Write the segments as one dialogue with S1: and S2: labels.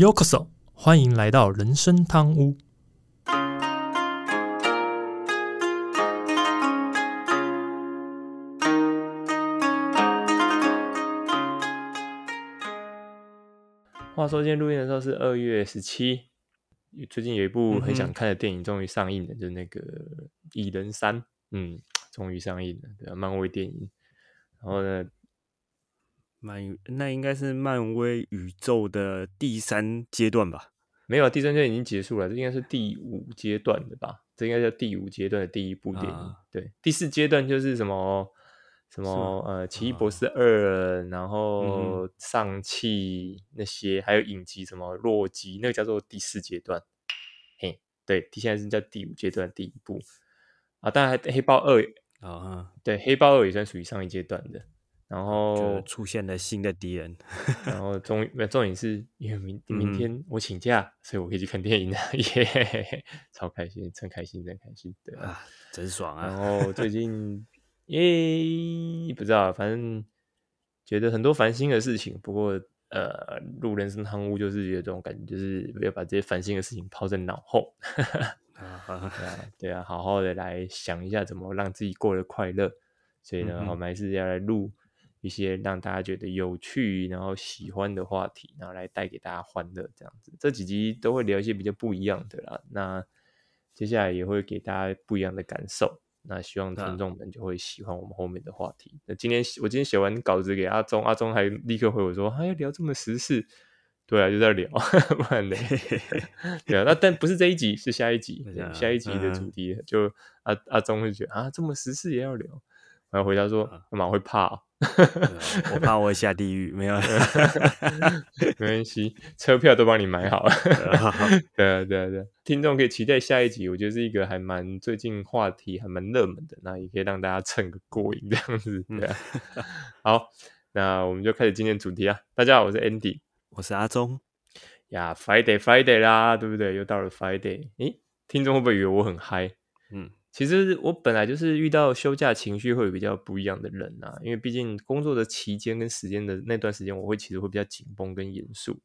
S1: Yokoso，欢迎来到人生汤屋。
S2: 话说今天录音的时候是二月十七，最近有一部很想看的电影终于上映了，就是那个《蚁人三》，嗯，终于上映了，对啊，漫威电影。然后呢，
S3: 漫那应该是漫威宇宙的第三阶段吧？
S2: 没有，第三阶段已经结束了，这应该是第五阶段的吧？这应该叫第五阶段的第一部电影。对，第四阶段就是什么什么呃，《奇异博士二》，然后上汽那些，还有影集什么洛基，那个叫做第四阶段。嘿，对，现在是叫第五阶段第一部啊，当然还黑豹二啊，对，黑豹二也算属于上一阶段的。然后
S3: 出现了新的敌人，
S2: 然后终于，重点是因为明明天我请假，所以我可以去看电影了，耶，超开心，真开心，真开心，对
S3: 啊，真爽啊！
S2: 然后最近，耶，不知道，反正觉得很多烦心的事情，不过呃，入人生汤屋就是有这种感觉，就是要把这些烦心的事情抛在脑后，对啊，对啊，好好的来想一下怎么让自己过得快乐，所以呢，我们还是要来录。一些让大家觉得有趣，然后喜欢的话题，然后来带给大家欢乐，这样子。这几集都会聊一些比较不一样的啦。那接下来也会给大家不一样的感受。那希望听众们就会喜欢我们后面的话题。那今天我今天写完稿子给阿忠，阿忠还立刻回我说：“还要聊这么时事？”对啊，就在聊，不然嘞。对啊，那但不是这一集，是下一集。下一集的主题就阿阿忠会觉得啊，这么时事也要聊。我要回答说：“干嘛会怕？”
S3: 我怕我下地狱，没有，
S2: 没关系，车票都帮你买好了。对啊，对啊，对，听众可以期待下一集，我觉得是一个还蛮最近话题还蛮热门的，那也可以让大家蹭个过瘾这样子。对啊，好，那我们就开始今天主题啊。大家好，我是 Andy，
S3: 我是阿忠
S2: 呀。Friday，Friday 啦，对不对？又到了 Friday，诶，听众会不会以为我很嗨？嗯。其实我本来就是遇到休假情绪会比较不一样的人呐，因为毕竟工作的期间跟时间的那段时间，我会其实会比较紧绷跟严肃。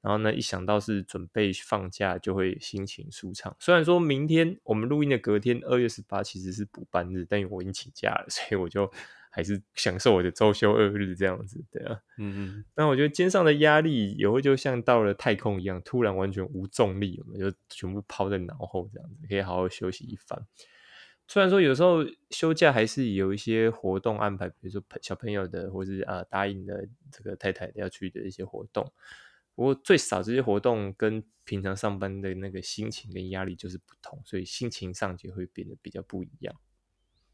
S2: 然后呢，一想到是准备放假，就会心情舒畅。虽然说明天我们录音的隔天二月十八其实是补班日，但我已经请假了，所以我就还是享受我的周休二日这样子，对啊。嗯嗯。那我觉得肩上的压力也会就像到了太空一样，突然完全无重力，我们就全部抛在脑后这样子，可以好好休息一番。虽然说有时候休假还是有一些活动安排，比如说小朋友的，或是啊答应的这个太太要去的一些活动，不过最少这些活动跟平常上班的那个心情跟压力就是不同，所以心情上就会变得比较不一样。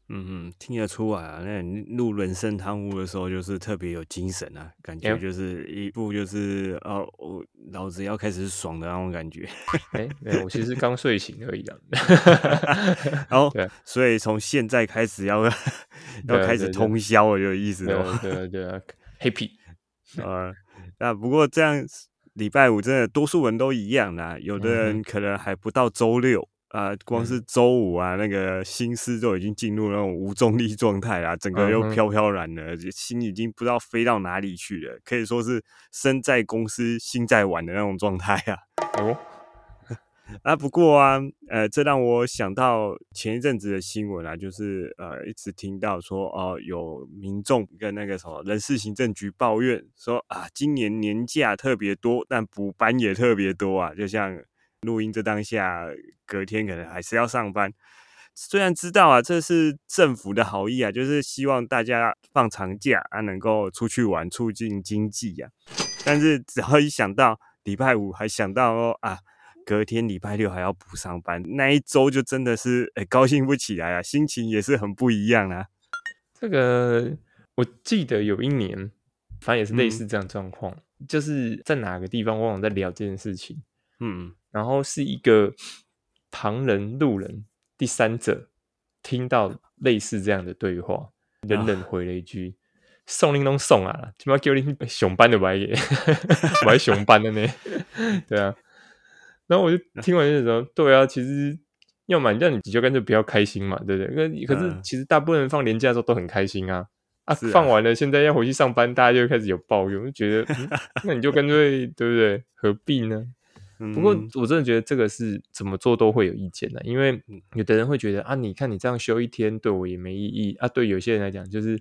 S3: 嗯嗯，听得出来啊，那录人生汤屋的时候就是特别有精神啊，感觉就是一部就是哦，我老子要开始爽的那种感觉。
S2: 哎，我其实刚睡醒而已啊。
S3: 然后，所以从现在开始要要开始通宵了，有意思
S2: 哦。对啊，对啊，happy
S3: 啊。那不过这样礼拜五真的多数人都一样啦，有的人可能还不到周六。啊，光是周五啊，那个心思都已经进入那种无重力状态啦，整个又飘飘然了，心已经不知道飞到哪里去了，可以说是身在公司心在玩的那种状态啊。哦，啊，不过啊，呃，这让我想到前一阵子的新闻啊，就是呃，一直听到说哦，有民众跟那个什么人事行政局抱怨说啊，今年年假特别多，但补班也特别多啊，就像。录音这当下，隔天可能还是要上班。虽然知道啊，这是政府的好意啊，就是希望大家放长假啊，能够出去玩，促进经济呀。但是只要一想到礼拜五，还想到哦啊，隔天礼拜六还要补上班，那一周就真的是诶高兴不起来啊，心情也是很不一样啊。
S2: 这个我记得有一年，反正也是类似这样状况，就是在哪个地方，往往在聊这件事情。嗯。然后是一个旁人、路人、第三者听到类似这样的对话，冷冷回了一句：“送你弄送啊，起码叫你熊班的白耶，我还熊班的呢。”对啊，然后我就听完就说：“对啊，其实要么这样，你就干脆不要开心嘛，对不对？可可是其实大部分人放年假的时候都很开心啊，啊，放完了，现在要回去上班，大家就开始有抱怨，就觉得 那你就干脆对不对？何必呢？不过我真的觉得这个是怎么做都会有意见的，因为有的人会觉得啊，你看你这样休一天对我也没意义啊。对有些人来讲，就是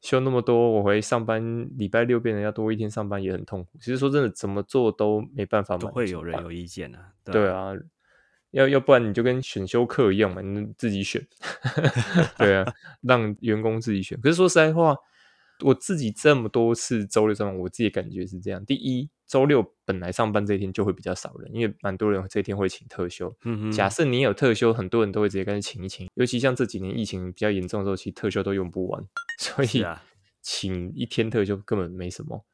S2: 休那么多，我回上班礼拜六变得要多一天上班也很痛苦。其实说真的，怎么做都没办法，
S3: 都会有人有意见
S2: 啊。对啊，要要不然你就跟选修课一样嘛，你自己选。对啊，让员工自己选。可是说实在话。我自己这么多次周六上班，我自己感觉是这样。第一，周六本来上班这一天就会比较少人，因为蛮多人这一天会请特休。嗯假设你有特休，很多人都会直接跟请一请。尤其像这几年疫情比较严重的时候，其实特休都用不完，所以 请一天特休根本没什么。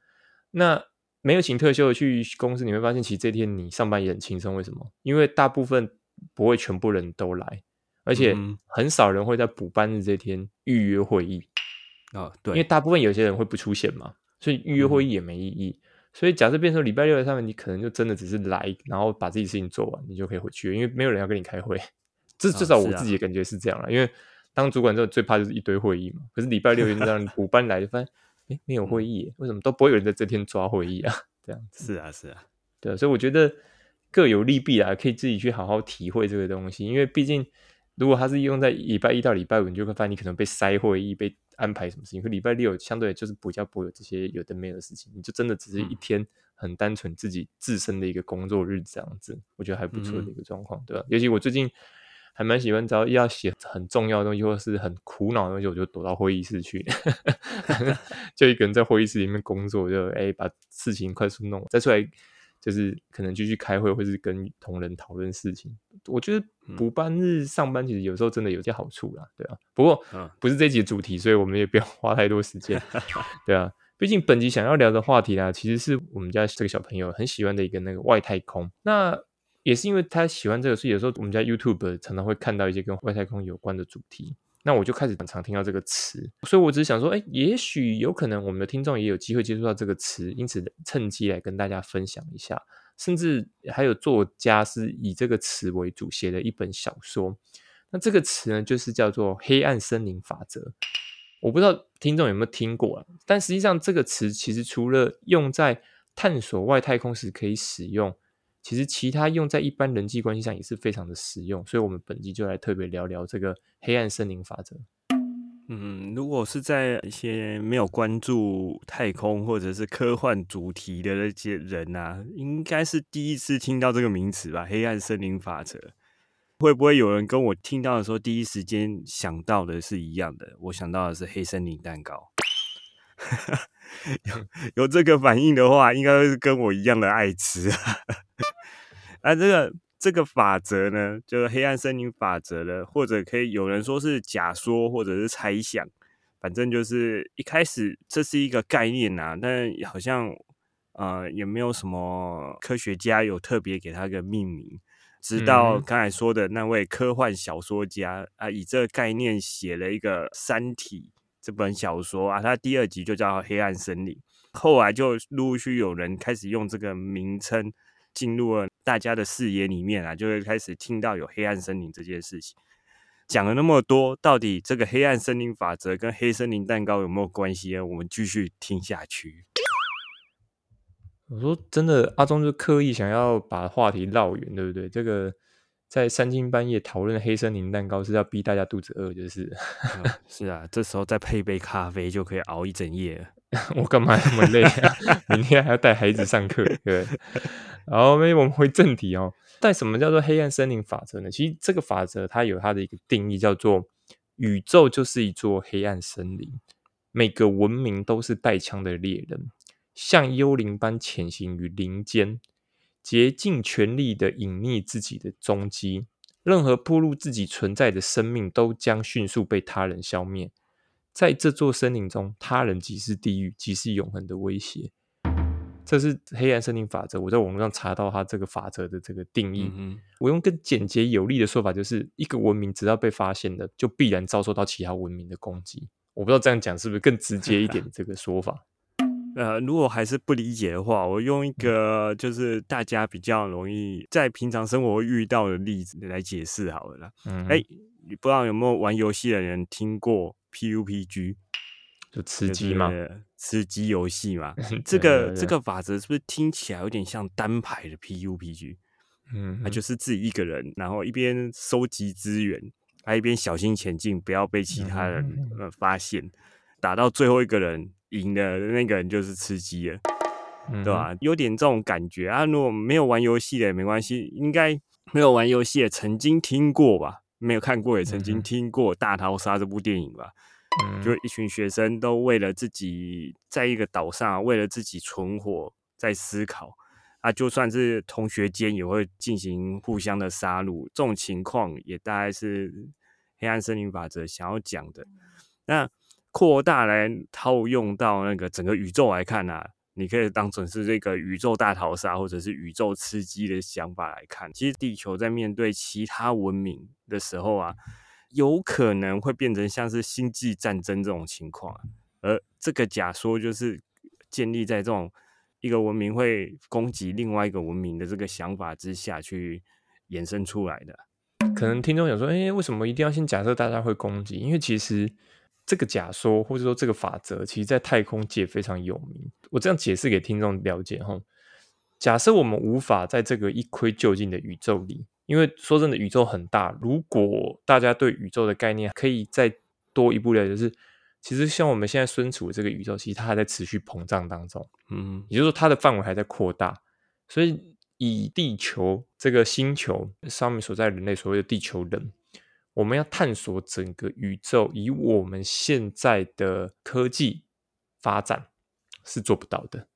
S2: 那没有请特休的去公司，你会发现其实这天你上班也很轻松。为什么？因为大部分不会全部人都来，而且很少人会在补班日这天预约会议。
S3: 啊，对，
S2: 因为大部分有些人会不出现嘛，所以预约会议也没意义。所以假设变成礼拜六的上面，你可能就真的只是来，然后把自己事情做完，你就可以回去，因为没有人要跟你开会。至至少我自己的感觉是这样了，因为当主管之后最怕就是一堆会议嘛。可是礼拜六就让补班来，发现哎没有会议，为什么都不会有人在这天抓会议啊？这样
S3: 是啊是啊，
S2: 对，所以我觉得各有利弊啊，可以自己去好好体会这个东西，因为毕竟。如果他是用在礼拜一到礼拜五，你就会发现你可能被塞会议、被安排什么事情。可礼拜六相对就是比较不会有这些有的没有的事情，你就真的只是一天很单纯自己自身的一个工作日这样子，我觉得还不错的一个状况，对吧？尤其我最近还蛮喜欢，只要要写很重要的东西或是很苦恼的东西，我就躲到会议室去，就一个人在会议室里面工作，就哎把事情快速弄，再出来。就是可能继续开会，或是跟同仁讨论事情。我觉得补班日上班其实有时候真的有些好处啦，对啊。不过不是这集的主题，所以我们也不要 花太多时间，对啊。毕竟本集想要聊的话题啦，其实是我们家这个小朋友很喜欢的一个那个外太空。那也是因为他喜欢这个，所以有时候我们家 YouTube 常常会看到一些跟外太空有关的主题。那我就开始很常听到这个词，所以我只是想说，哎，也许有可能我们的听众也有机会接触到这个词，因此趁机来跟大家分享一下。甚至还有作家是以这个词为主写的一本小说，那这个词呢，就是叫做“黑暗森林法则”。我不知道听众有没有听过啊？但实际上这个词其实除了用在探索外太空时可以使用。其实其他用在一般人际关系上也是非常的实用，所以我们本集就来特别聊聊这个黑暗森林法则。
S3: 嗯，如果是在一些没有关注太空或者是科幻主题的那些人啊，应该是第一次听到这个名词吧？黑暗森林法则，会不会有人跟我听到的时候第一时间想到的是一样的？我想到的是黑森林蛋糕。有有这个反应的话，应该是跟我一样的爱吃。那这个这个法则呢，就是黑暗森林法则了，或者可以有人说是假说，或者是猜想。反正就是一开始这是一个概念呐，但好像呃也没有什么科学家有特别给他个命名。直到刚才说的那位科幻小说家啊，以这个概念写了一个《三体》。这本小说啊，他第二集就叫《黑暗森林》，后来就陆续有人开始用这个名称进入了大家的视野里面啊，就会开始听到有黑暗森林这件事情。讲了那么多，到底这个黑暗森林法则跟黑森林蛋糕有没有关系呢？我们继续听下去。
S2: 我说真的，阿忠就刻意想要把话题绕远，对不对？这个。在三更半夜讨论黑森林蛋糕是要逼大家肚子饿，就是
S3: 是啊，这时候再配杯咖啡就可以熬一整夜。
S2: 我干嘛那么累啊？明天还要带孩子上课，对。然后，那我们回正题哦。但什么叫做黑暗森林法则呢？其实这个法则它有它的一个定义，叫做宇宙就是一座黑暗森林，每个文明都是带枪的猎人，像幽灵般潜行于林间。竭尽全力的隐匿自己的踪迹，任何暴露自己存在的生命都将迅速被他人消灭。在这座森林中，他人即是地狱，即是永恒的威胁。这是黑暗森林法则。我在网络上查到它这个法则的这个定义。我用更简洁有力的说法，就是一个文明只要被发现了，就必然遭受到其他文明的攻击。我不知道这样讲是不是更直接一点？这个说法。
S3: 呃，如果还是不理解的话，我用一个就是大家比较容易在平常生活遇到的例子来解释好了啦。嗯，不知道有没有玩游戏的人听过 PUPG？
S2: 就吃鸡嘛，
S3: 吃鸡游戏嘛。这个这个法则是不是听起来有点像单排的 PUPG？嗯，那就是自己一个人，然后一边收集资源，还一边小心前进，不要被其他人呃发现。打到最后一个人赢的那个人就是吃鸡了，对吧？有点这种感觉啊。如果没有玩游戏的也没关系，应该没有玩游戏也曾经听过吧？没有看过也曾经听过《大逃杀》这部电影吧？就一群学生都为了自己在一个岛上，为了自己存活在思考。啊，就算是同学间也会进行互相的杀戮，这种情况也大概是黑暗森林法则想要讲的。那扩大来套用到那个整个宇宙来看啊，你可以当成是这个宇宙大逃杀或者是宇宙吃鸡的想法来看。其实地球在面对其他文明的时候啊，有可能会变成像是星际战争这种情况，而这个假说就是建立在这种。一个文明会攻击另外一个文明的这个想法之下去衍生出来的，
S2: 可能听众想说，哎，为什么一定要先假设大家会攻击？因为其实这个假说或者说这个法则，其实在太空界非常有名。我这样解释给听众了解哈。假设我们无法在这个一窥究竟的宇宙里，因为说真的，宇宙很大。如果大家对宇宙的概念可以再多一步了解，就是。其实像我们现在身处的这个宇宙，其实它还在持续膨胀当中，嗯，也就是说它的范围还在扩大。所以以地球这个星球上面所在人类所谓的地球人，我们要探索整个宇宙，以我们现在的科技发展是做不到的，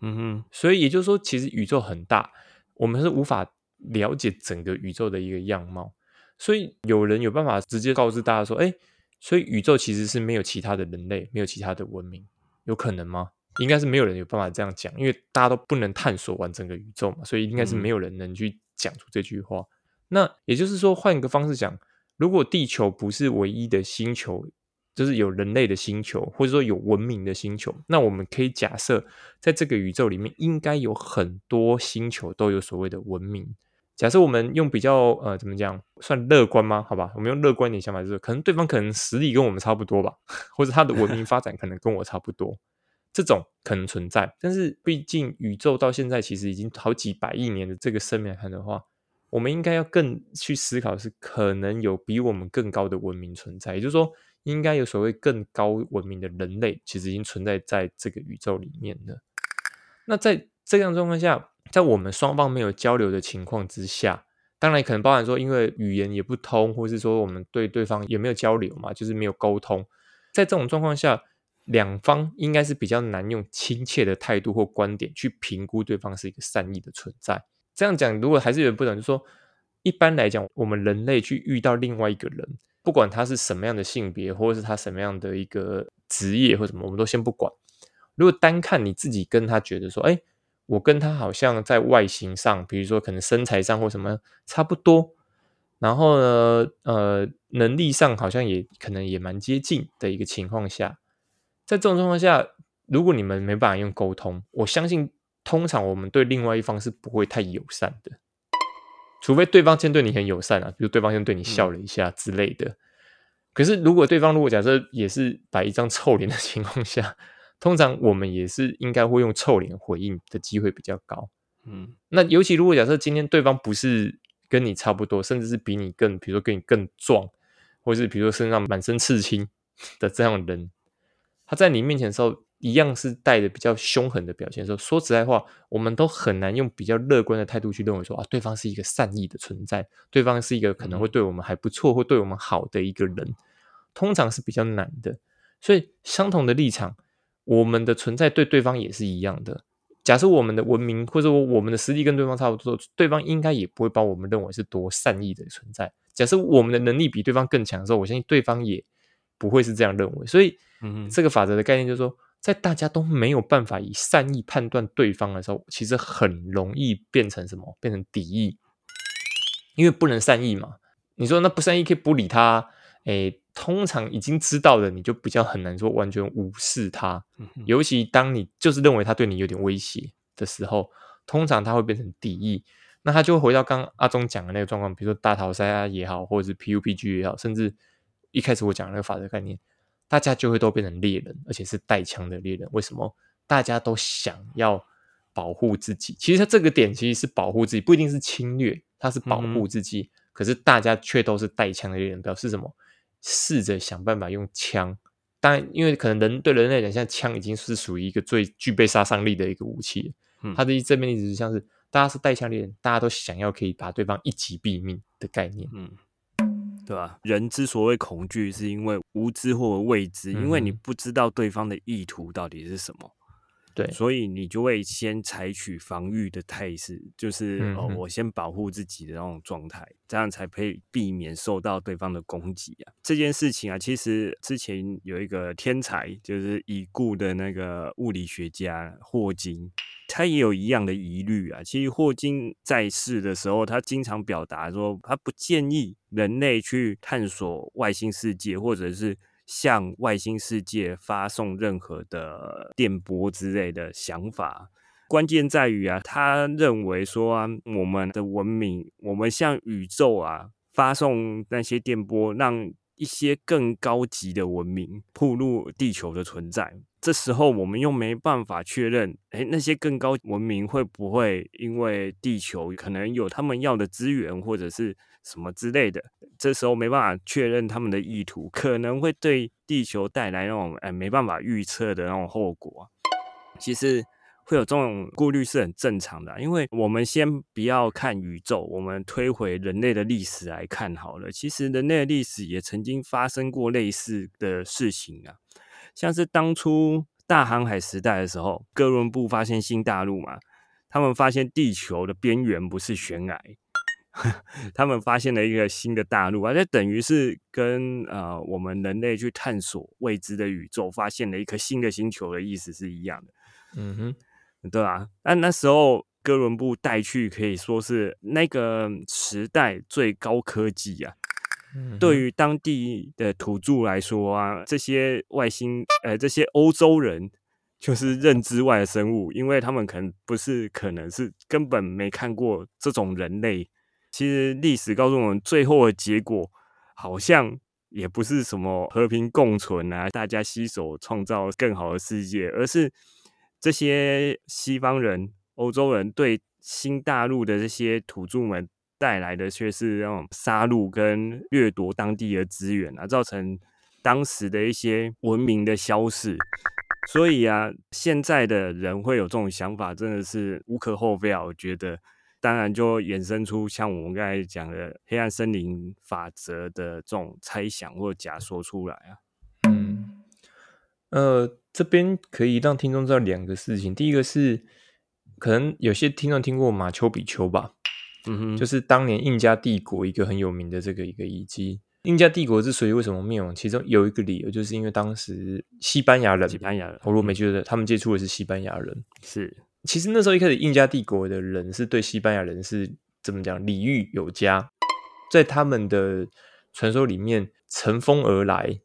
S2: 嗯哼。所以也就是说，其实宇宙很大，我们是无法了解整个宇宙的一个样貌。所以有人有办法直接告知大家说，哎。所以宇宙其实是没有其他的人类，没有其他的文明，有可能吗？应该是没有人有办法这样讲，因为大家都不能探索完整个宇宙嘛，所以应该是没有人能去讲出这句话。那也就是说，换一个方式讲，如果地球不是唯一的星球，就是有人类的星球，或者说有文明的星球，那我们可以假设，在这个宇宙里面，应该有很多星球都有所谓的文明。假设我们用比较呃怎么讲算乐观吗？好吧，我们用乐观点想法，就是可能对方可能实力跟我们差不多吧，或者他的文明发展可能跟我差不多，这种可能存在。但是毕竟宇宙到现在其实已经好几百亿年的这个生命来看的话，我们应该要更去思考是可能有比我们更高的文明存在，也就是说，应该有所谓更高文明的人类，其实已经存在在这个宇宙里面了。那在这样状况下。在我们双方没有交流的情况之下，当然可能包含说，因为语言也不通，或是说我们对对方也没有交流嘛，就是没有沟通。在这种状况下，两方应该是比较难用亲切的态度或观点去评估对方是一个善意的存在。这样讲，如果还是有人不懂，就说一般来讲，我们人类去遇到另外一个人，不管他是什么样的性别，或者是他什么样的一个职业或什么，我们都先不管。如果单看你自己跟他觉得说，哎。我跟他好像在外形上，比如说可能身材上或什么差不多，然后呢，呃，能力上好像也可能也蛮接近的一个情况下，在这种状况下，如果你们没办法用沟通，我相信通常我们对另外一方是不会太友善的，除非对方先对你很友善啊，比如对方先对你笑了一下之类的。可是如果对方如果假设也是摆一张臭脸的 情况下，通常我们也是应该会用臭脸回应的机会比较高，嗯，那尤其如果假设今天对方不是跟你差不多，甚至是比你更，比如说跟你更壮，或是比如说身上满身刺青的这样人，他在你面前的时候，一样是带着比较凶狠的表现的时候，说实在话，我们都很难用比较乐观的态度去认为说啊，对方是一个善意的存在，对方是一个可能会对我们还不错，或对我们好的一个人，通常是比较难的。所以相同的立场。我们的存在对对方也是一样的。假设我们的文明或者我我们的实力跟对方差不多，对方应该也不会把我们认为是多善意的存在。假设我们的能力比对方更强的时候，我相信对方也不会是这样认为。所以，这个法则的概念就是说，在大家都没有办法以善意判断对方的时候，其实很容易变成什么？变成敌意，因为不能善意嘛。你说那不善意可以不理他？诶，通常已经知道的，你就比较很难说完全无视他。尤其当你就是认为他对你有点威胁的时候，通常他会变成敌意。那他就会回到刚刚阿忠讲的那个状况，比如说大逃杀也好，或者是 PUPG 也好，甚至一开始我讲那个法则概念，大家就会都变成猎人，而且是带枪的猎人。为什么？大家都想要保护自己。其实它这个点其实是保护自己，不一定是侵略，它是保护自己。可是大家却都是带枪的猎人，表示什么？试着想办法用枪。当然，因为可能人对人类来讲，枪已经是属于一个最具备杀伤力的一个武器。嗯他的正面意思是像是大家是带枪猎人，大家都想要可以把对方一击毙命的概念。嗯。
S3: 对吧？人之所以恐惧，是因为无知或未知，因为你不知道对方的意图到底是什么。
S2: 对，
S3: 所以你就会先采取防御的态势，就是哦，我先保护自己的那种状态，这样才可以避免受到对方的攻击啊。这件事情啊，其实之前有一个天才，就是已故的那个物理学家霍金。他也有一样的疑虑啊。其实霍金在世的时候，他经常表达说，他不建议人类去探索外星世界，或者是向外星世界发送任何的电波之类的想法。关键在于啊，他认为说啊，我们的文明，我们向宇宙啊发送那些电波，让一些更高级的文明铺露地球的存在。这时候我们又没办法确认，哎，那些更高文明会不会因为地球可能有他们要的资源或者是什么之类的？这时候没办法确认他们的意图，可能会对地球带来那种哎没办法预测的那种后果。其实会有这种顾虑是很正常的，因为我们先不要看宇宙，我们推回人类的历史来看好了。其实人类的历史也曾经发生过类似的事情啊。像是当初大航海时代的时候，哥伦布发现新大陆嘛，他们发现地球的边缘不是悬崖，他们发现了一个新的大陆，而且等于是跟呃我们人类去探索未知的宇宙，发现了一颗新的星球的意思是一样的。嗯哼，对啊，那那时候哥伦布带去可以说是那个时代最高科技啊。对于当地的土著来说啊，这些外星呃，这些欧洲人就是认知外的生物，因为他们可能不是，可能是根本没看过这种人类。其实历史告诉我们，最后的结果好像也不是什么和平共存啊，大家携手创造更好的世界，而是这些西方人、欧洲人对新大陆的这些土著们。带来的却是那种杀戮跟掠夺当地的资源啊，造成当时的一些文明的消逝。所以啊，现在的人会有这种想法，真的是无可厚非啊。我觉得，当然就衍生出像我们刚才讲的黑暗森林法则的这种猜想或假说出来啊。
S2: 嗯，呃，这边可以让听众知道两个事情。第一个是，可能有些听众听过马丘比丘吧。嗯哼，就是当年印加帝国一个很有名的这个一个遗迹。印加帝国之所以为什么灭亡，其中有一个理由，就是因为当时西班牙人，
S3: 西班牙人，
S2: 我如果没记错，他们接触的是西班牙人。
S3: 是，
S2: 其实那时候一开始印加帝国的人是对西班牙人是怎么讲，礼遇有加，在他们的传说里面，乘风而来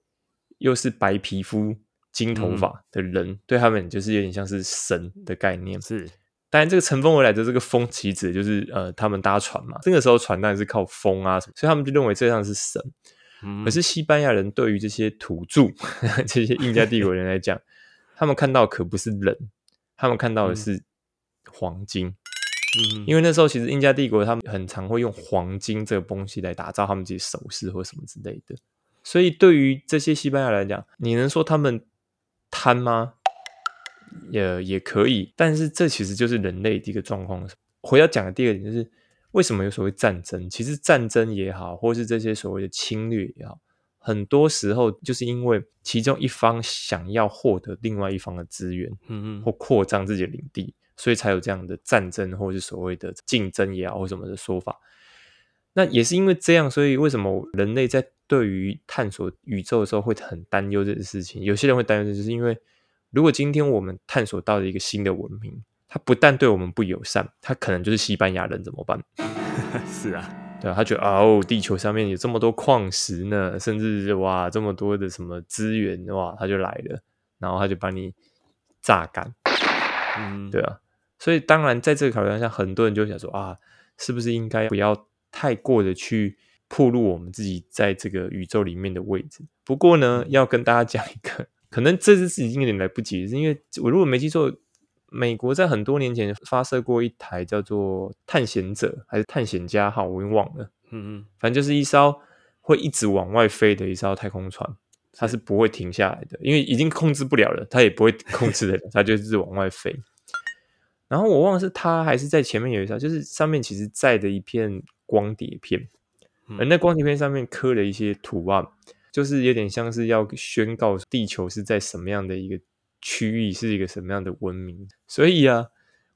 S2: 又是白皮肤、金头发的人，对他们就是有点像是神的概念。
S3: 是。
S2: 当然，这个乘风而来的这个风，其实就是呃，他们搭船嘛。这个时候船当然是靠风啊什么，所以他们就认为这样是神。可是西班牙人对于这些土著、这些印加帝国人来讲，他们看到可不是人，他们看到的是黄金。嗯，因为那时候其实印加帝国他们很常会用黄金这个东西来打造他们自己首饰或什么之类的。所以对于这些西班牙来讲，你能说他们贪吗？也也可以，但是这其实就是人类的一个状况。回到讲的第二点，就是为什么有所谓战争？其实战争也好，或是这些所谓的侵略也好，很多时候就是因为其中一方想要获得另外一方的资源，嗯嗯，或扩张自己的领地，所以才有这样的战争，或是所谓的竞争也好，或什么的说法。那也是因为这样，所以为什么人类在对于探索宇宙的时候会很担忧这件事情？有些人会担忧，就是因为。如果今天我们探索到了一个新的文明，它不但对我们不友善，它可能就是西班牙人怎么办？
S3: 是啊，
S2: 对啊，他觉得哦，地球上面有这么多矿石呢，甚至哇，这么多的什么资源哇，他就来了，然后他就把你榨干。嗯，对啊，所以当然在这个考量下，很多人就想说啊，是不是应该不要太过的去暴露我们自己在这个宇宙里面的位置。不过呢，要跟大家讲一个，可能这次是已经有点来不及，是因为我如果没记错，美国在很多年前发射过一台叫做探险者还是探险家号，我已经忘了。嗯嗯，反正就是一艘会一直往外飞的一艘太空船，它是不会停下来的，因为已经控制不了了，它也不会 控制的，它就是往外飞。然后我忘了是它还是在前面有一艘，就是上面其实载的一片光碟片。而那光碟片上面刻了一些图案，就是有点像是要宣告地球是在什么样的一个区域，是一个什么样的文明。所以啊，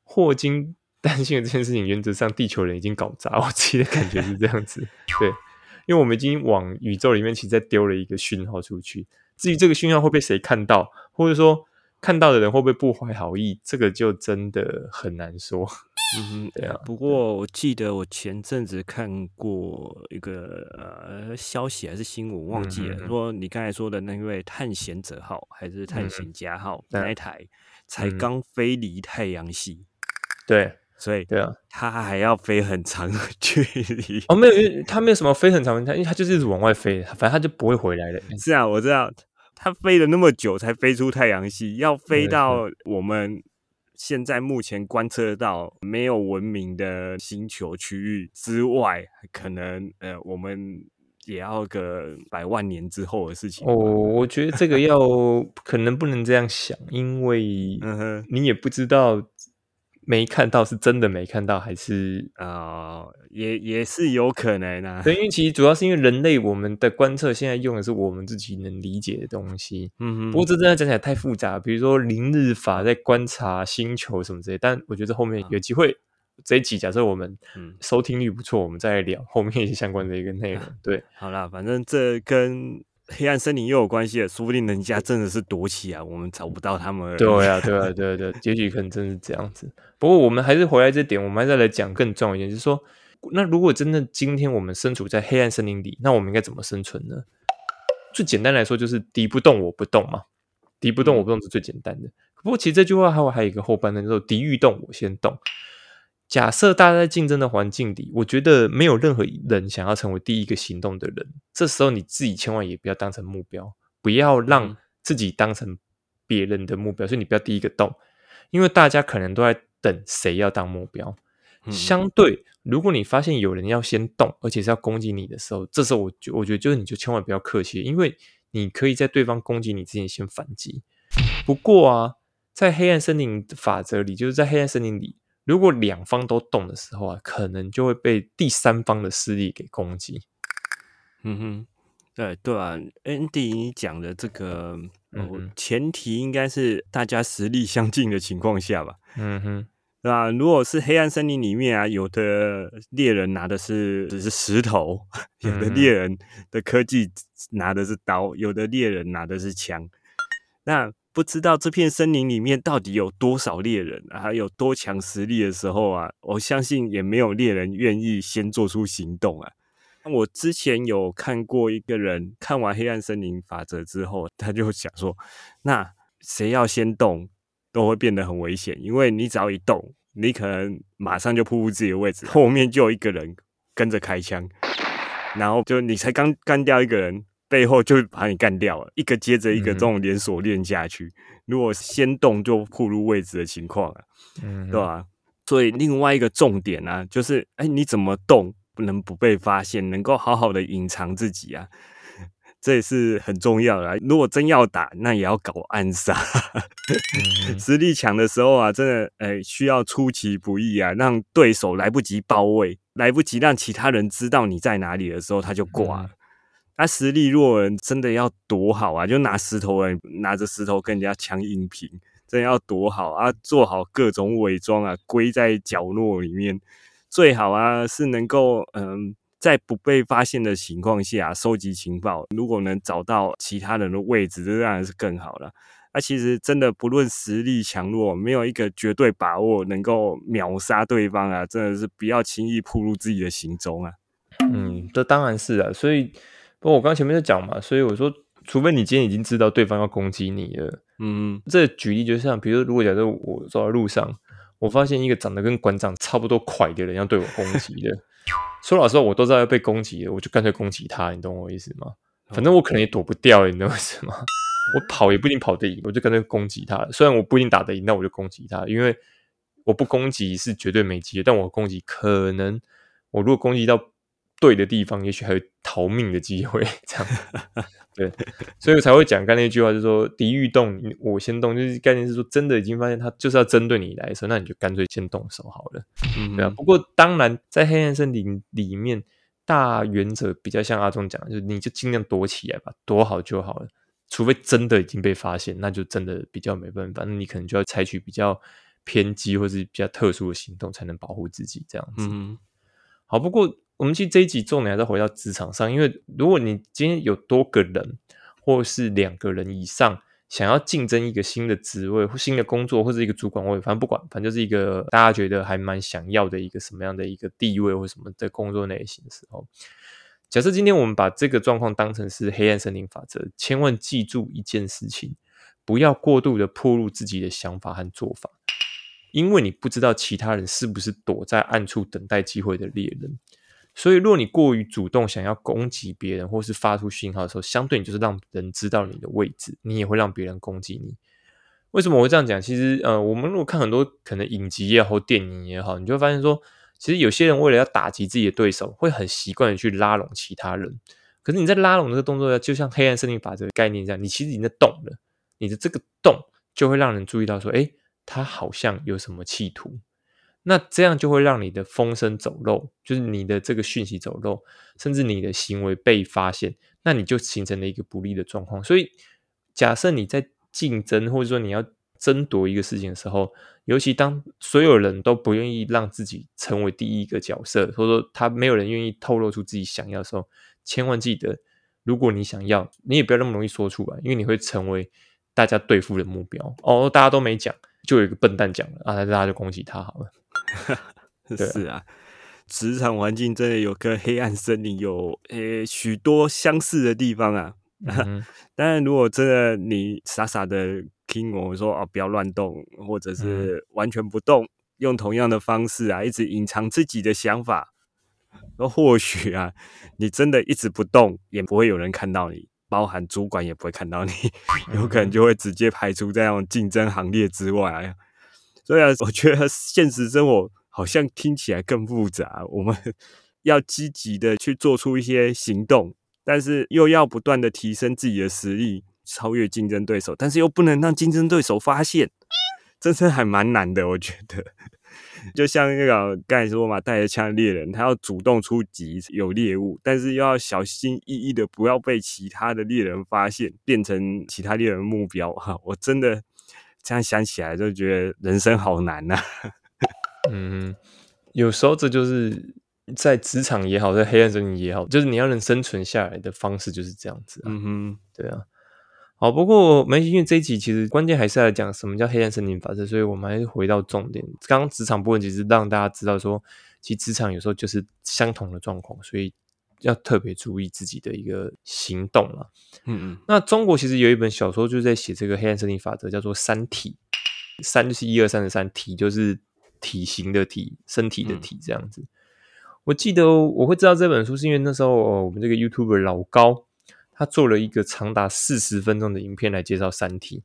S2: 霍金担心的这件事情，原则上地球人已经搞砸。我自己的感觉是这样子，对，因为我们已经往宇宙里面其实在丢了一个讯号出去。至于这个讯号会被谁看到，或者说看到的人会不会不怀好意，这个就真的很难说。
S3: 嗯，对啊。不过我记得我前阵子看过一个呃消息还是新闻，忘记了。说你刚才说的那位探险者号还是探险家号那一台，才刚飞离太阳系。
S2: 对，
S3: 所以
S2: 对啊，
S3: 他还要飞很长的 距离。
S2: 哦，没有，他没有什么飞很长的，因为他就是一直往外飞，反正他就不会回来的。
S3: 是啊，我知道，他飞了那么久才飞出太阳系，要飞到我们。现在目前观测到没有文明的星球区域之外，可能呃，我们也要个百万年之后的事情。
S2: 哦，我觉得这个 要可能不能这样想，因为你也不知道。没看到是真的没看到，还是
S3: 啊，也也是有可能啊。
S2: 对，因为其实主要是因为人类我们的观测现在用的是我们自己能理解的东西。嗯哼。不过这真的讲起来太复杂，比如说凌日法在观察星球什么之类。但我觉得后面有机会这一集，假设我们收听率不错，我们再聊后面一些相关的一个内容。对，
S3: 好啦，反正这跟。黑暗森林又有关系了，说不定人家真的是躲起来，我们找不到他们。
S2: 对啊，对啊，对对，结局可能真是这样子。不过我们还是回来这点，我们还是来讲更重要一点，就是说，那如果真的今天我们身处在黑暗森林里，那我们应该怎么生存呢？最简单来说，就是敌不动我不动嘛。敌不动我不动是最简单的。不过其实这句话还有还有一个后半段，就是敌欲动我先动。假设大家在竞争的环境里，我觉得没有任何人想要成为第一个行动的人。这时候你自己千万也不要当成目标，不要让自己当成别人的目标。所以你不要第一个动，因为大家可能都在等谁要当目标。相对，如果你发现有人要先动，而且是要攻击你的时候，这时候我就我觉得就是你就千万不要客气，因为你可以在对方攻击你之前先反击。不过啊，在黑暗森林法则里，就是在黑暗森林里。如果两方都动的时候啊，可能就会被第三方的势力给攻击。
S3: 嗯哼，对对啊，Andy 你讲的这个，前提应该是大家实力相近的情况下吧？嗯哼，对吧？如果是黑暗森林里面啊，有的猎人拿的是只是石头，有的猎人的科技拿的是刀，有的猎人拿的是枪，那。不知道这片森林里面到底有多少猎人，还有多强实力的时候啊，我相信也没有猎人愿意先做出行动啊。我之前有看过一个人看完《黑暗森林法则》之后，他就想说：那谁要先动，都会变得很危险，因为你只要一动，你可能马上就扑入自己的位置，后面就有一个人跟着开枪，然后就你才刚干掉一个人。背后就把你干掉了，一个接着一个这种连锁链下去。如果先动就暴露位置的情况啊，嗯，对吧？所以另外一个重点呢，就是哎，你怎么动不能不被发现，能够好好的隐藏自己啊，这也是很重要的。如果真要打，那也要搞暗杀。实力强的时候啊，真的哎需要出其不意啊，让对手来不及包围，来不及让其他人知道你在哪里的时候，他就挂了。他实力弱人真的要多好啊！就拿石头人拿着石头跟人家抢硬平，真的要多好啊！做好各种伪装啊，归在角落里面，最好啊是能够嗯，在不被发现的情况下收集情报。如果能找到其他人的位置，这当然是更好了。那其实真的不论实力强弱，没有一个绝对把握能够秒杀对方啊！真的是不要轻易暴露自己的行踪啊！
S2: 嗯，这当然是啊，所以。不过我刚刚前面在讲嘛，所以我说，除非你今天已经知道对方要攻击你了，嗯，这举例就像，比如如果假设我走在路上，我发现一个长得跟馆长差不多快的人要对我攻击的。说老实话，我都知道要被攻击了，我就干脆攻击他，你懂我意思吗？反正我可能也躲不掉，你知道为什么？我跑也不一定跑得赢，我就干脆攻击他。虽然我不一定打得赢，那我就攻击他，因为我不攻击是绝对没机会，但我攻击可能，我如果攻击到。对的地方，也许还有逃命的机会。这样，对，所以我才会讲刚那句话，就是说敌欲动，我先动，就是概念是说，真的已经发现他就是要针对你来的时候，那你就干脆先动手好了。嗯，对啊。不过当然，在黑暗森林里面，大原则比较像阿忠讲，就是你就尽量躲起来吧，躲好就好了。除非真的已经被发现，那就真的比较没办法，那你可能就要采取比较偏激或是比较特殊的行动，才能保护自己这样子。嗯，好，不过。我们其实这一集重点还是回到职场上，因为如果你今天有多个人，或是两个人以上想要竞争一个新的职位或新的工作，或者一个主管位，反正不管，反正就是一个大家觉得还蛮想要的一个什么样的一个地位或什么的工作类型的时候，假设今天我们把这个状况当成是黑暗森林法则，千万记住一件事情，不要过度的铺露自己的想法和做法，因为你不知道其他人是不是躲在暗处等待机会的猎人。所以，如果你过于主动想要攻击别人，或是发出信号的时候，相对你就是让人知道你的位置，你也会让别人攻击你。为什么我会这样讲？其实，呃，我们如果看很多可能影集也好，电影也好，你就会发现说，其实有些人为了要打击自己的对手，会很习惯的去拉拢其他人。可是你在拉拢这个动作，就像黑暗森林法则概念这样，你其实已经在动了，你的这个动就会让人注意到说，哎，他好像有什么企图。那这样就会让你的风声走漏，就是你的这个讯息走漏，甚至你的行为被发现，那你就形成了一个不利的状况。所以，假设你在竞争或者说你要争夺一个事情的时候，尤其当所有人都不愿意让自己成为第一个角色，或者说他没有人愿意透露出自己想要的时候，千万记得，如果你想要，你也不要那么容易说出来，因为你会成为大家对付的目标。哦，大家都没讲，就有一个笨蛋讲了啊，大家就恭喜他好了。
S3: 是啊，职场环境真的有跟黑暗森林有诶许多相似的地方啊。当然，如果真的你傻傻的听我说哦，不要乱动，或者是完全不动，用同样的方式啊，一直隐藏自己的想法，那或许啊，你真的一直不动，也不会有人看到你，包含主管也不会看到你，有可能就会直接排除在那种竞争行列之外。所所以啊，我觉得现实生活好像听起来更复杂。我们 要积极的去做出一些行动，但是又要不断的提升自己的实力，超越竞争对手，但是又不能让竞争对手发现，真是还蛮难的。我觉得，就像那个刚才说嘛，带着枪的猎人，他要主动出击有猎物，但是又要小心翼翼的不要被其他的猎人发现，变成其他猎人目标。哈，我真的。这样想起来就觉得人生好难呐。
S2: 嗯，有时候这就是在职场也好，在黑暗森林也好，就是你要能生存下来的方式就是这样子。嗯哼，对啊。好，不过没因为这一集其实关键还是要讲什么叫黑暗森林法则，所以我们还是回到重点。刚刚职场部分其实让大家知道说，其实职场有时候就是相同的状况，所以。要特别注意自己的一个行动了。嗯嗯，那中国其实有一本小说就是在写这个黑暗森林法则，叫做《三体》。三就是一二三的三，体就是体型的体，身体的体这样子。我记得我会知道这本书，是因为那时候我们这个 YouTuber 老高他做了一个长达四十分钟的影片来介绍《三体》。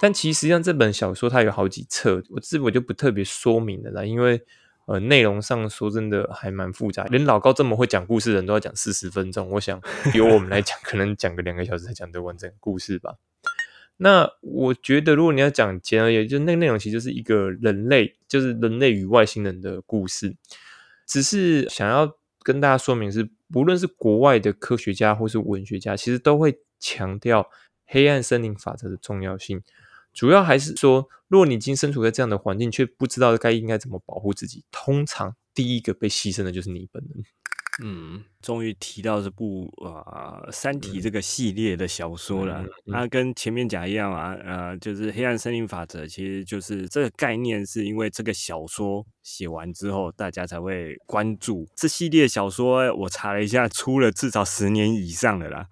S2: 但其实上这本小说它有好几册，我这我就不特别说明了啦，因为。呃，内容上说真的还蛮复杂，连老高这么会讲故事的人都要讲四十分钟，我想 由我们来讲，可能讲个两个小时才讲得完整故事吧。那我觉得，如果你要讲简而言之，就那个内容其实就是一个人类，就是人类与外星人的故事。只是想要跟大家说明是，不论是国外的科学家或是文学家，其实都会强调黑暗森林法则的重要性。主要还是说，如果你已经身处在这样的环境，却不知道该应该怎么保护自己，通常第一个被牺牲的就是你本人。
S3: 嗯，终于提到这部啊《三体》这个系列的小说了。它跟前面讲一样啊，呃，就是黑暗森林法则，其实就是这个概念，是因为这个小说写完之后，大家才会关注这系列小说。我查了一下，出了至少十年以上的啦。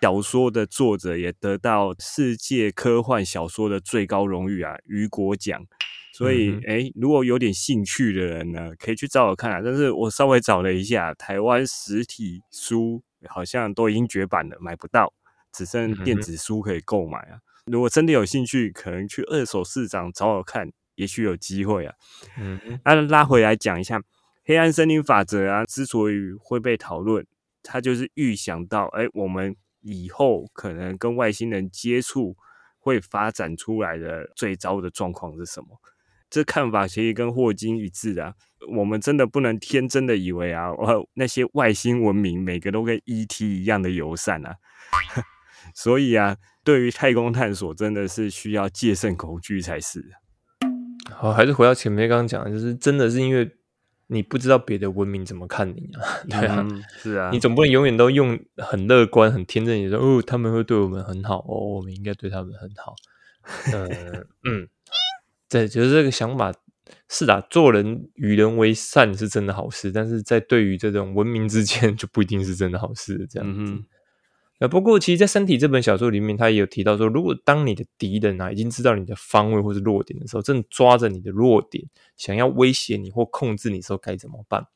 S3: 小说的作者也得到世界科幻小说的最高荣誉啊，雨果奖。所以，哎，如果有点兴趣的人呢，可以去找我看啊。但是我稍微找了一下，台湾实体书好像都已经绝版了，买不到，只剩电子书可以购买啊。如果真的有兴趣，可能去二手市场找我看，也许有机会啊。嗯，那拉回来讲一下黑暗森林法则啊，之所以会被讨论，它就是预想到，哎，我们以后可能跟外星人接触会发展出来的最糟的状况是什么？这看法其实跟霍金一致啊。我们真的不能天真的以为啊，那些外星文明每个都跟 ET 一样的友善啊。所以啊，对于太空探索，真的是需要戒慎恐惧才是。
S2: 好，还是回到前面刚刚讲，就是真的是因为你不知道别的文明怎么看你啊，对啊，
S3: 是啊，
S2: 你总不能永远都用很乐观、很天真，你说哦，他们会对我们很好，哦，我们应该对他们很好。嗯嗯，对，就是这个想法是的，做人与人为善是真的好事，但是在对于这种文明之间 就不一定是真的好事，这样子。啊，不过其实，在《三体》这本小说里面，他也有提到说，如果当你的敌人啊已经知道你的方位或是弱点的时候，正抓着你的弱点想要威胁你或控制你的时候，该怎么办？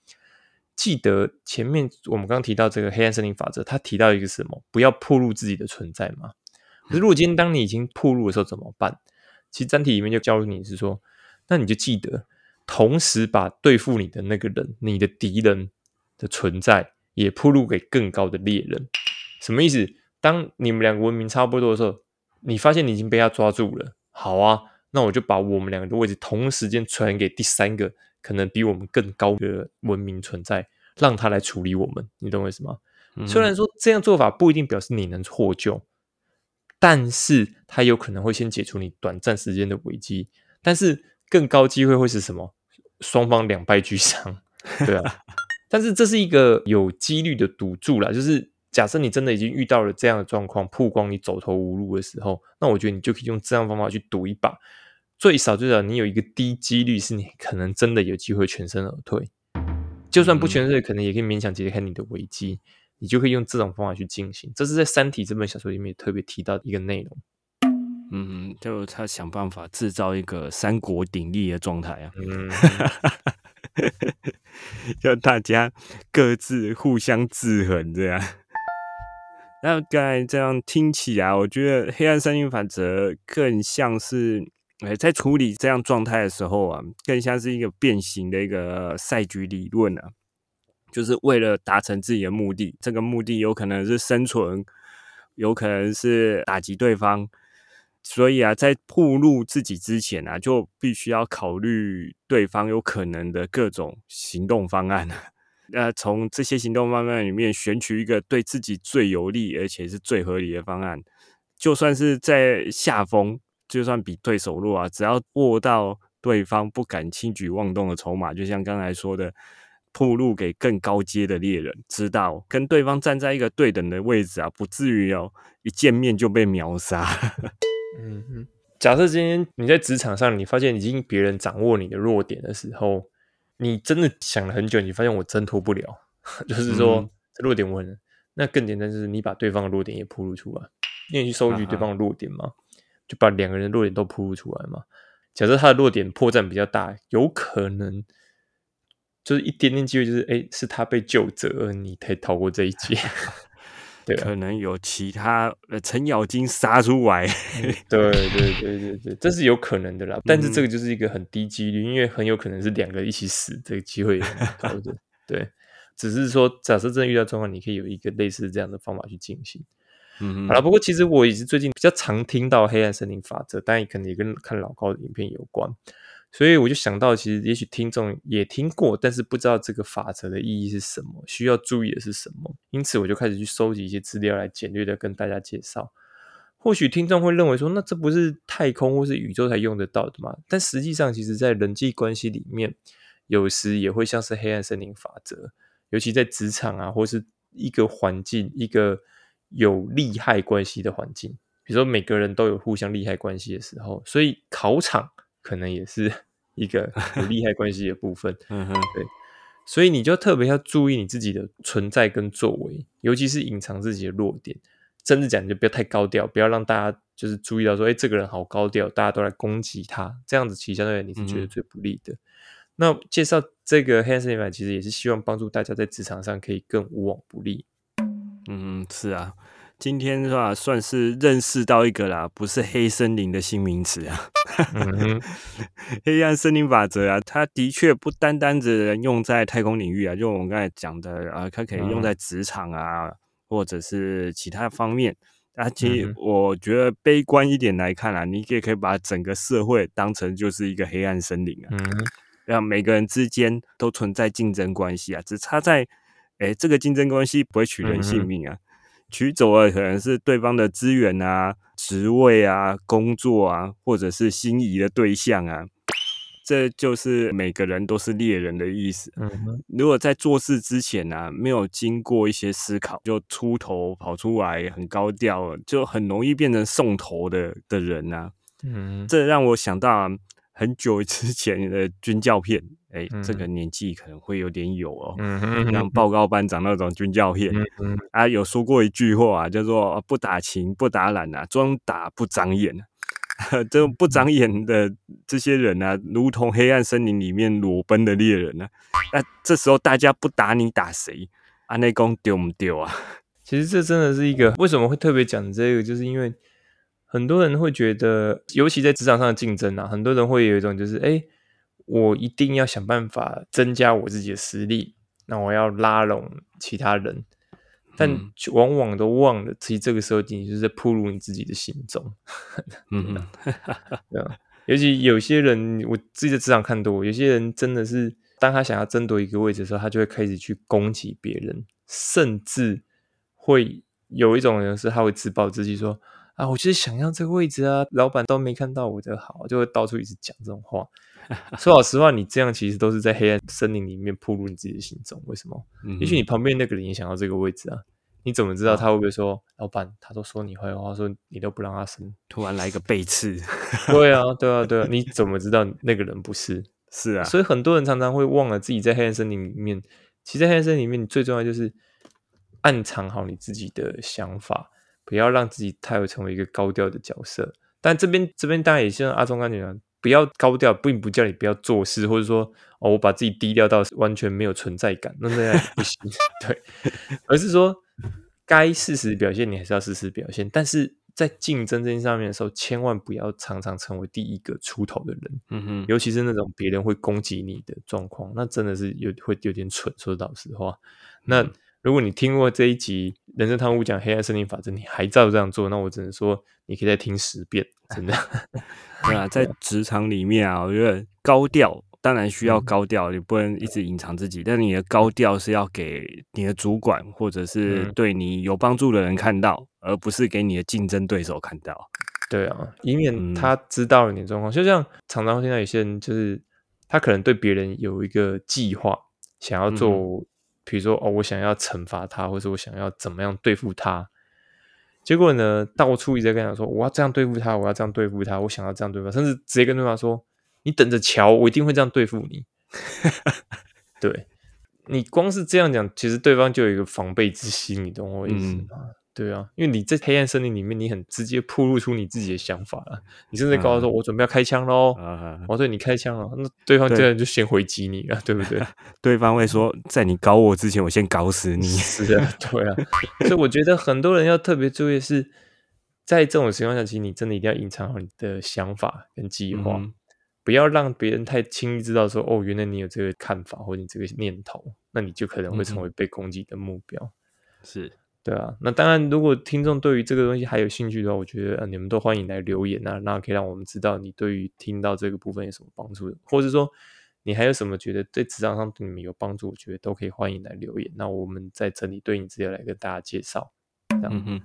S2: 记得前面我们刚提到这个黑暗森林法则，他提到一个什么？不要暴露自己的存在嘛。可是，如果今天当你已经暴露的时候怎么办？其实《三体》里面就教你是说，那你就记得，同时把对付你的那个人，你的敌人的存在，也暴露给更高的猎人。什么意思？当你们两个文明差不多的时候，你发现你已经被他抓住了。好啊，那我就把我们两个的位置同时间传给第三个可能比我们更高的文明存在，让他来处理我们。你懂我意思吗？虽然说这样做法不一定表示你能获救，但是他有可能会先解除你短暂时间的危机。但是更高机会会是什么？双方两败俱伤，对啊。但是这是一个有几率的赌注啦，就是。假设你真的已经遇到了这样的状况，曝光你走投无路的时候，那我觉得你就可以用这样方法去赌一把，最少最少你有一个低几率是你可能真的有机会全身而退，就算不全身可能也可以勉强解开你的危机，你就可以用这种方法去进行。这是在《三体》这本小说里面特别提到的一个内容。
S3: 嗯，就他想办法制造一个三国鼎立的状态啊，嗯，就大家各自互相制衡这样。那刚才这样听起来，我觉得黑暗森林法则更像是，哎，在处理这样状态的时候啊，更像是一个变形的一个赛局理论啊，就是为了达成自己的目的，这个目的有可能是生存，有可能是打击对方，所以啊，在暴露自己之前啊，就必须要考虑对方有可能的各种行动方案。那从这些行动方案里面选取一个对自己最有利而且是最合理的方案，就算是在下风，就算比对手弱啊，只要握到对方不敢轻举妄动的筹码，就像刚才说的，铺路给更高阶的猎人，知道跟对方站在一个对等的位置啊，不至于哦一见面就被秒杀。
S2: 嗯嗯，假设今天你在职场上，你发现已经别人掌握你的弱点的时候。你真的想了很久，你发现我挣脱不了，就是说弱点我那更简单，就是你把对方的弱点也铺露出来，你去收集对方的弱点嘛，就把两个人的弱点都铺露出来嘛。假设他的弱点破绽比较大，有可能就是一点点机会，就是哎，是他被救责，你才逃过这一劫。对，
S3: 可能有其他呃程咬金杀出来，
S2: 对对对对对，这是有可能的啦。但是这个就是一个很低几率，因为很有可能是两个一起死，这个机会很高的。对，只是说假设真的遇到状况，你可以有一个类似这样的方法去进行。嗯，好了，不过其实我也是最近比较常听到黑暗森林法则，但也可能也跟看老高的影片有关。所以我就想到，其实也许听众也听过，但是不知道这个法则的意义是什么，需要注意的是什么。因此，我就开始去收集一些资料来简略的跟大家介绍。或许听众会认为说，那这不是太空或是宇宙才用得到的吗？但实际上，其实在人际关系里面，有时也会像是黑暗森林法则，尤其在职场啊，或是一个环境，一个有利害关系的环境，比如说每个人都有互相利害关系的时候，所以考场。可能也是 一个 有利害关系的部分，嗯哼，对，所以你就特别要注意你自己的存在跟作为，尤其是隐藏自己的弱点，甚至讲就不要太高调，不要让大家就是注意到说，哎，这个人好高调，大家都来攻击他，这样子其实相对你是觉得最不利的。那介绍这个黑暗森林法，其实也是希望帮助大家在职场上可以更无往不利。
S3: 嗯，是啊。今天是吧，算是认识到一个啦，不是黑森林的新名词啊。黑暗森林法则啊，它的确不单单只用在太空领域啊，就我们刚才讲的啊，它可以用在职场啊，或者是其他方面。啊，其实我觉得悲观一点来看啊，你也可以把整个社会当成就是一个黑暗森林啊，让每个人之间都存在竞争关系啊，只差在，哎，这个竞争关系不会取人性命啊。取走了可能是对方的资源啊、职位啊、工作啊，或者是心仪的对象啊，这就是每个人都是猎人的意思。嗯如果在做事之前呢，没有经过一些思考，就出头跑出来很高调，就很容易变成送头的的人呐。嗯，这让我想到很久之前的军教片。哎，这个年纪可能会有点有哦，像报告班长那种军教片啊，有说过一句话叫做“不打勤不打懒啊，专打不长眼”。这种不长眼的这些人啊，如同黑暗森林里面裸奔的猎人呢。那这时候大家不打你打谁？啊，内功丢不丢啊？
S2: 其实这真的是一个为什么会特别讲这个，就是因为很多人会觉得，尤其在职场上的竞争啊，很多人会有一种就是哎。我一定要想办法增加我自己的实力，那我要拉拢其他人，但往往都忘了，其实这个时候你就是在铺入你自己的心中。嗯，对啊，尤其有些人，我自己在职场看多，有些人真的是，当他想要争夺一个位置的时候，他就会开始去攻击别人，甚至会有一种人是他会自暴自弃，说啊，我就是想要这个位置啊，老板都没看到我的好，就会到处一直讲这种话。说老实话，你这样其实都是在黑暗森林里面铺入你自己的心中。为什么？也许你旁边那个人也想要这个位置啊？你怎么知道他会不会说老板？他都说你坏话，说你都不让他升，
S3: 突然来一个背刺。
S2: 对啊，对啊，对啊！你怎么知道那个人不是？
S3: 是啊。
S2: 所以很多人常常会忘了自己在黑暗森林里面。其实黑暗森林里面，你最重要就是暗藏好你自己的想法，不要让自己太会成为一个高调的角色。但这边这边当然也像阿忠刚讲。不要高调，并不叫你不要做事，或者说哦，我把自己低调到完全没有存在感，那那样不行。对，而是说该适时表现，你还是要适时表现。但是在竞争这件上面的时候，千万不要常常成为第一个出头的人。嗯哼，尤其是那种别人会攻击你的状况，那真的是有会有点蠢。说老实话，那如果你听过这一集《人生汤屋》讲黑暗森林法则，你还照这样做，那我只能说你可以再听十遍，真的。
S3: 对啊，在职场里面啊，我觉得高调当然需要高调，你不能一直隐藏自己。但你的高调是要给你的主管或者是对你有帮助的人看到，而不是给你的竞争对手看到。
S2: 对啊，以免他知道了你的状况。就像常常会听到有些人，就是他可能对别人有一个计划，想要做，比如说哦，我想要惩罚他，或者我想要怎么样对付他。结果呢？到处一直在跟他说：“我要这样对付他，我要这样对付他，我想要这样对付他。”甚至直接跟对方说：“你等着瞧，我一定会这样对付你。” 对，你光是这样讲，其实对方就有一个防备之心，你懂我意思吗？对啊，因为你在黑暗森林里面，你很直接暴露出你自己的想法了。你甚至告诉说：“我准备要开枪喽！”我对你开枪了，那对方自然就先回击你了，对不对？
S3: 对方会说：“在你搞我之前，我先搞死你。”
S2: 是啊，对啊。所以我觉得很多人要特别注意，是在这种情况下，其实你真的一定要隐藏好你的想法跟计划，不要让别人太轻易知道说：“哦，原来你有这个看法或者你这个念头。”那你就可能会成为被攻击的目标。
S3: 是。
S2: 对啊，那当然，如果听众对于这个东西还有兴趣的话，我觉得你们都欢迎来留言啊，那可以让我们知道你对于听到这个部分有什么帮助，或者说你还有什么觉得对职场上对你们有帮助，我觉得都可以欢迎来留言，那我们再整理对你资料来跟大家介绍。这样，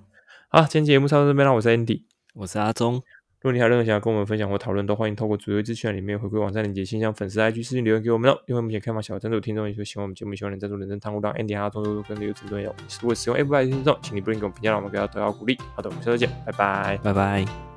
S2: 好，今天节目差不多这边，让我是 Andy，
S3: 我是阿忠。
S2: 如果你还有任何想要跟我们分享或讨论，都欢迎透过主页资讯里面回归网站链接，信箱粉丝 IG 私信留言给我们哦。因为目前开放小赞助听众，也说喜欢我们节目，喜欢能赞助人生汤路当 Andy 阿忠都跟留言指导有。如果使用 Apple 的听众，请你不吝给我们评价，让我们给他得到鼓励。好的，我们下次见，拜拜，
S3: 拜拜。